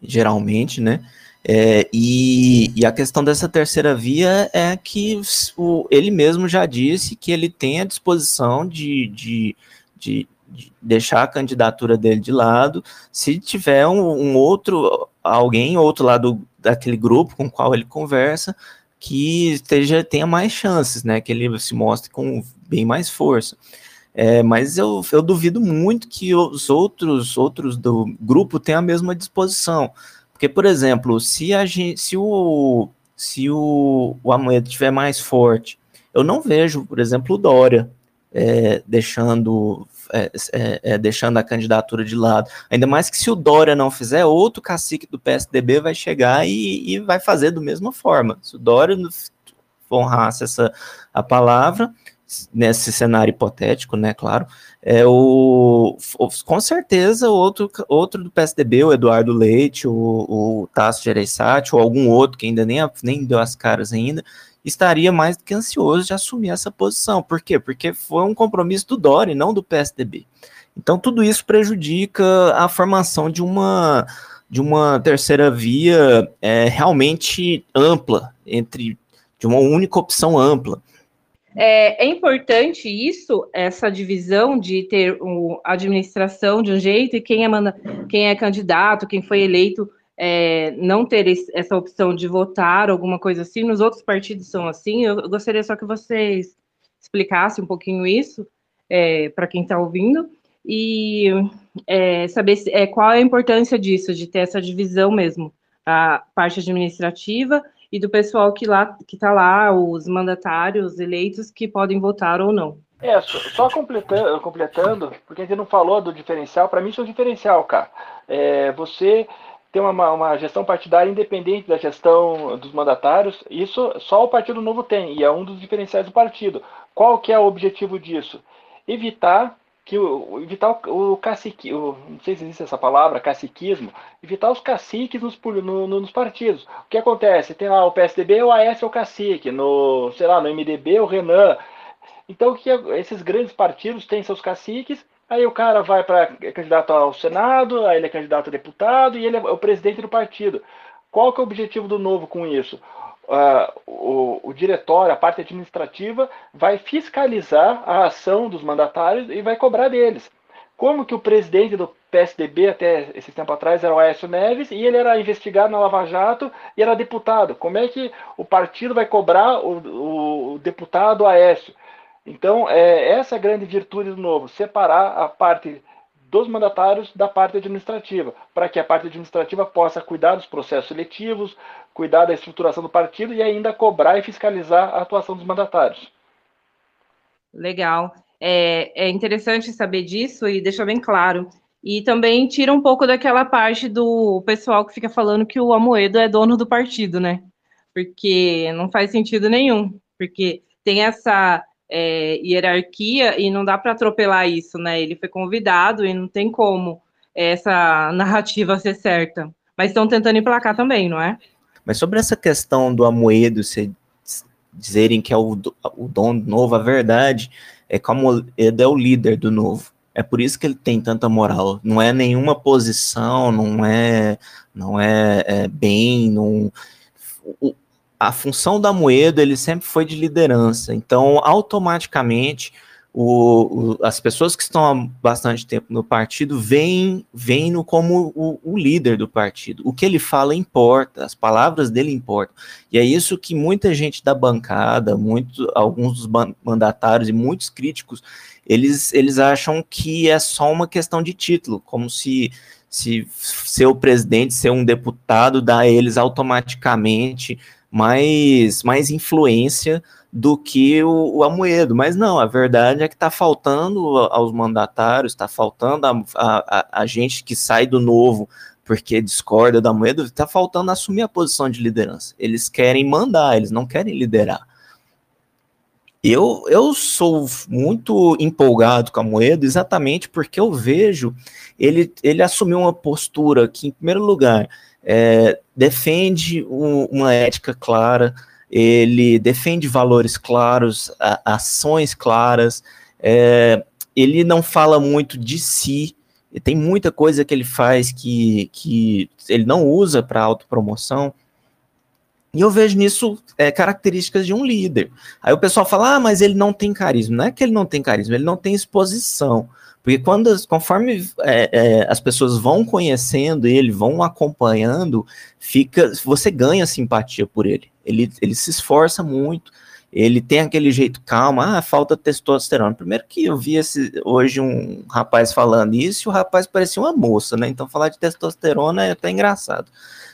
geralmente, né? É, e, e, a questão dessa terceira via é que o, ele mesmo já disse que ele tem a disposição de, de, de, de deixar a candidatura dele de lado se tiver um, um, outro, alguém, outro lado daquele grupo com o qual ele conversa, que esteja, tenha mais chances, né? Que ele se mostre com bem mais força. É, mas eu, eu duvido muito que os outros, outros do grupo tenham a mesma disposição. Porque, por exemplo, se, a gente, se o, se o, o Amoedo estiver mais forte, eu não vejo, por exemplo, o Dória é, deixando, é, é, é, deixando a candidatura de lado. Ainda mais que se o Dória não fizer, outro cacique do PSDB vai chegar e, e vai fazer da mesma forma. Se o Dória honrasse essa a palavra, nesse cenário hipotético, né, claro, é o, com certeza outro, outro do PSDB, o Eduardo Leite, o, o Tasso Gereissati, ou algum outro que ainda nem, nem deu as caras ainda, estaria mais do que ansioso de assumir essa posição. Por quê? Porque foi um compromisso do Dori, não do PSDB. Então tudo isso prejudica a formação de uma de uma terceira via é, realmente ampla entre de uma única opção ampla. É, é, importante isso, essa divisão de ter a administração de um jeito e quem é, manda, quem é candidato, quem foi eleito, é, não ter essa opção de votar, alguma coisa assim. Nos outros partidos são assim. Eu gostaria só que vocês explicassem um pouquinho isso é, para quem está ouvindo e é, saber se, é, qual é a importância disso, de ter essa divisão mesmo, a parte administrativa e do pessoal que lá que está lá, os mandatários eleitos que podem votar ou não. É, só completando, completando porque a gente não falou do diferencial, para mim isso é um diferencial, cara. É, você tem uma, uma gestão partidária independente da gestão dos mandatários, isso só o Partido Novo tem, e é um dos diferenciais do partido. Qual que é o objetivo disso? Evitar que o, evitar o, o cacique, o, não sei se existe essa palavra, caciquismo, evitar os caciques nos, no, no, nos partidos. O que acontece? Tem lá o PSDB, o AS é o cacique, no, sei lá, no MDB, o Renan. Então, que esses grandes partidos têm seus caciques, aí o cara vai para é candidato ao Senado, aí ele é candidato a deputado e ele é o presidente do partido. Qual que é o objetivo do novo com isso? Uh, o, o diretório, a parte administrativa, vai fiscalizar a ação dos mandatários e vai cobrar deles. Como que o presidente do PSDB, até esse tempo atrás, era o Aécio Neves, e ele era investigado na Lava Jato e era deputado. Como é que o partido vai cobrar o, o deputado Aécio? Então, é, essa é a grande virtude do novo, separar a parte dos mandatários da parte administrativa, para que a parte administrativa possa cuidar dos processos seletivos, cuidar da estruturação do partido e ainda cobrar e fiscalizar a atuação dos mandatários. Legal. É, é interessante saber disso e deixar bem claro. E também tira um pouco daquela parte do pessoal que fica falando que o Amoedo é dono do partido, né? Porque não faz sentido nenhum. Porque tem essa é, hierarquia e não dá para atropelar isso, né? Ele foi convidado e não tem como essa narrativa ser certa. Mas estão tentando emplacar também, não é? Mas sobre essa questão do Amoedo se dizerem que é o, o dono novo, a verdade é que o Amoedo é o líder do novo. É por isso que ele tem tanta moral. Não é nenhuma posição, não é, não é, é bem, não. A função da Moeda ele sempre foi de liderança. Então, automaticamente, o, o, as pessoas que estão há bastante tempo no partido veem, no como o, o, líder do partido. O que ele fala importa, as palavras dele importam. E é isso que muita gente da bancada, muito, alguns dos mandatários e muitos críticos, eles, eles acham que é só uma questão de título, como se se ser o presidente, ser um deputado, dá a eles automaticamente mais, mais influência do que o, o Amoedo. Mas não, a verdade é que está faltando aos mandatários, está faltando a, a, a, gente que sai do novo porque discorda da Amoedo, está faltando assumir a posição de liderança. Eles querem mandar, eles não querem liderar. Eu, eu sou muito empolgado com a Moedo exatamente porque eu vejo ele, ele assumir uma postura que, em primeiro lugar, é, defende um, uma ética clara, ele defende valores claros, a, ações claras, é, ele não fala muito de si, tem muita coisa que ele faz que, que ele não usa para autopromoção, e eu vejo nisso é, características de um líder. Aí o pessoal fala, ah, mas ele não tem carisma. Não é que ele não tem carisma, ele não tem exposição. Porque quando, conforme é, é, as pessoas vão conhecendo ele, vão acompanhando, fica, você ganha simpatia por ele. Ele, ele se esforça muito, ele tem aquele jeito calmo, ah, falta testosterona. Primeiro que eu vi esse, hoje um rapaz falando isso, e o rapaz parecia uma moça, né? Então falar de testosterona é até engraçado.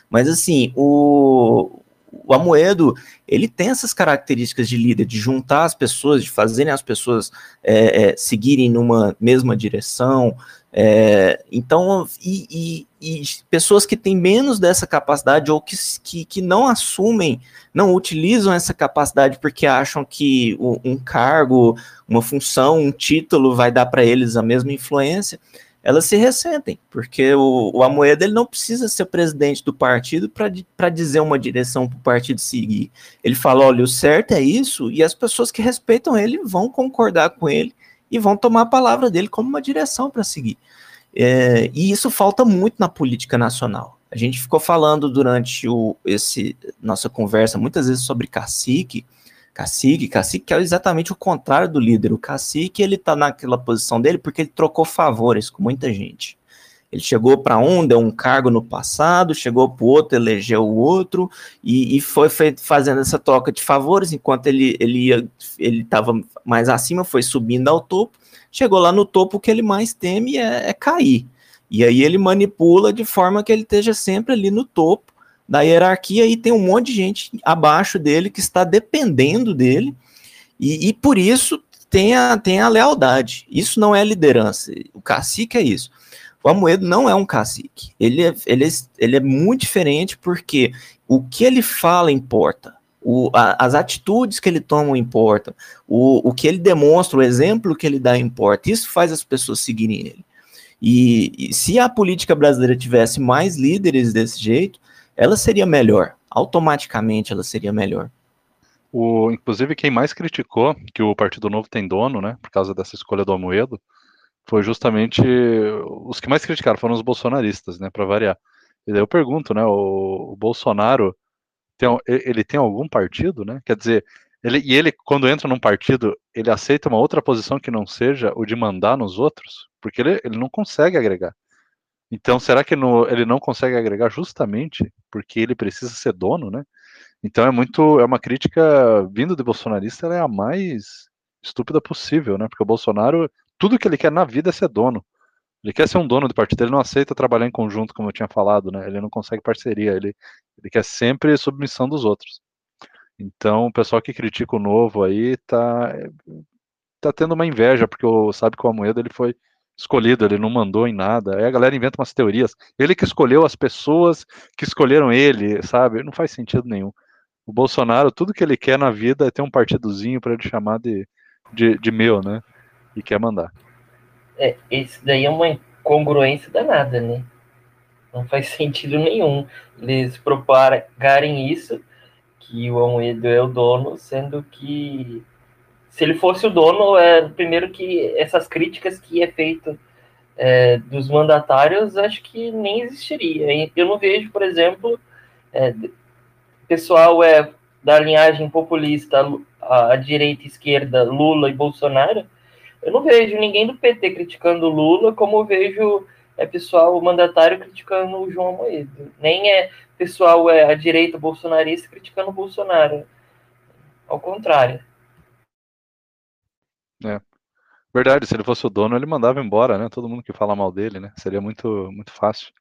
Mas assim, o, o Amoedo, ele tem essas características de líder, de juntar as pessoas, de fazerem as pessoas é, é, seguirem numa mesma direção. É, então, e, e, e, pessoas que têm menos dessa capacidade ou que, que, que, não assumem, não utilizam essa capacidade porque acham que um cargo, uma função, um título vai dar para eles a mesma influência elas se ressentem, porque o, o Amoedo ele não precisa ser presidente do partido para dizer uma direção para o partido seguir. Ele fala: olha, o certo é isso, e as pessoas que respeitam ele vão concordar com ele e vão tomar a palavra dele como uma direção para seguir. É, e isso falta muito na política nacional. A gente ficou falando durante o, esse nossa conversa muitas vezes sobre cacique, cacique, cacique é exatamente o contrário do líder. O cacique, ele tá naquela posição dele porque ele trocou favores com muita gente. Ele chegou para um, deu um cargo no passado, chegou para o outro, elegeu o outro, e, e foi fazendo essa troca de favores, enquanto ele ele estava mais acima, foi subindo ao topo, chegou lá no topo, o que ele mais teme é, é cair. E aí ele manipula de forma que ele esteja sempre ali no topo, da hierarquia e tem um monte de gente abaixo dele que está dependendo dele e, e por isso tem a, tem a lealdade. Isso não é liderança. O cacique é isso. O Amoedo não é um cacique. Ele é, ele é, ele é muito diferente porque o que ele fala importa. O, a, as atitudes que ele toma importam. O, o que ele demonstra, o exemplo que ele dá importa. Isso faz as pessoas seguirem ele. E, e se a política brasileira tivesse mais líderes desse jeito, ela seria melhor. Automaticamente ela seria melhor. O, inclusive, quem mais criticou que o Partido Novo tem dono, né, por causa dessa escolha do Amoedo, foi justamente os que mais criticaram foram os bolsonaristas, né, para variar. E daí eu pergunto, né, o, o, Bolsonaro tem, ele tem algum partido, né? Quer dizer, ele, e ele quando entra num partido, ele aceita uma outra posição que não seja o de mandar nos outros, porque ele, ele não consegue agregar. Então, será que no, ele não consegue agregar justamente porque ele precisa ser dono, né? Então é muito, é uma crítica vindo de bolsonarista, ela é a mais estúpida possível, né? Porque o Bolsonaro, tudo que ele quer na vida é ser dono. Ele quer ser um dono do partido, ele não aceita trabalhar em conjunto, como eu tinha falado, né? Ele não consegue parceria, ele, ele quer sempre submissão dos outros. Então, o pessoal que critica o novo aí tá, tá tendo uma inveja, porque sabe que o Amoedo ele foi escolhido, ele não mandou em nada. Aí a galera inventa umas teorias. Ele que escolheu as pessoas que escolheram ele, sabe? Não faz sentido nenhum. O Bolsonaro, tudo que ele quer na vida é ter um partidozinho para ele chamar de, de, de, meu, né? E quer mandar. É, isso daí é uma incongruência danada, né? Não faz sentido nenhum eles propagarem isso, que o Amoedo é o dono, sendo que se ele fosse o dono, é primeiro que essas críticas que é feito é, dos mandatários, acho que nem existiria. Eu não vejo, por exemplo, é, pessoal é da linhagem populista, a, direita esquerda, Lula e Bolsonaro. Eu não vejo ninguém do PT criticando Lula, como vejo é pessoal mandatário criticando o João Moedo. Nem é pessoal é a direita bolsonarista criticando o Bolsonaro. Ao contrário. É. Verdade, se ele fosse o dono, ele mandava embora, né? Todo mundo que fala mal dele, né? Seria muito, muito fácil.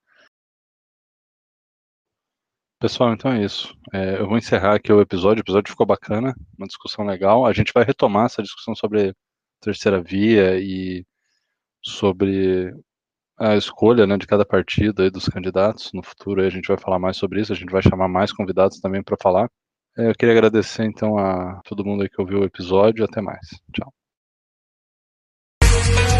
Pessoal, então é isso. É, eu vou encerrar aqui o episódio. O episódio ficou bacana, uma discussão legal. A gente vai retomar essa discussão sobre terceira via e sobre a escolha né, de cada partido aí dos candidatos. No futuro a gente vai falar mais sobre isso. A gente vai chamar mais convidados também para falar. É, eu queria agradecer então a todo mundo que ouviu o episódio. Até mais. Tchau. Thank you.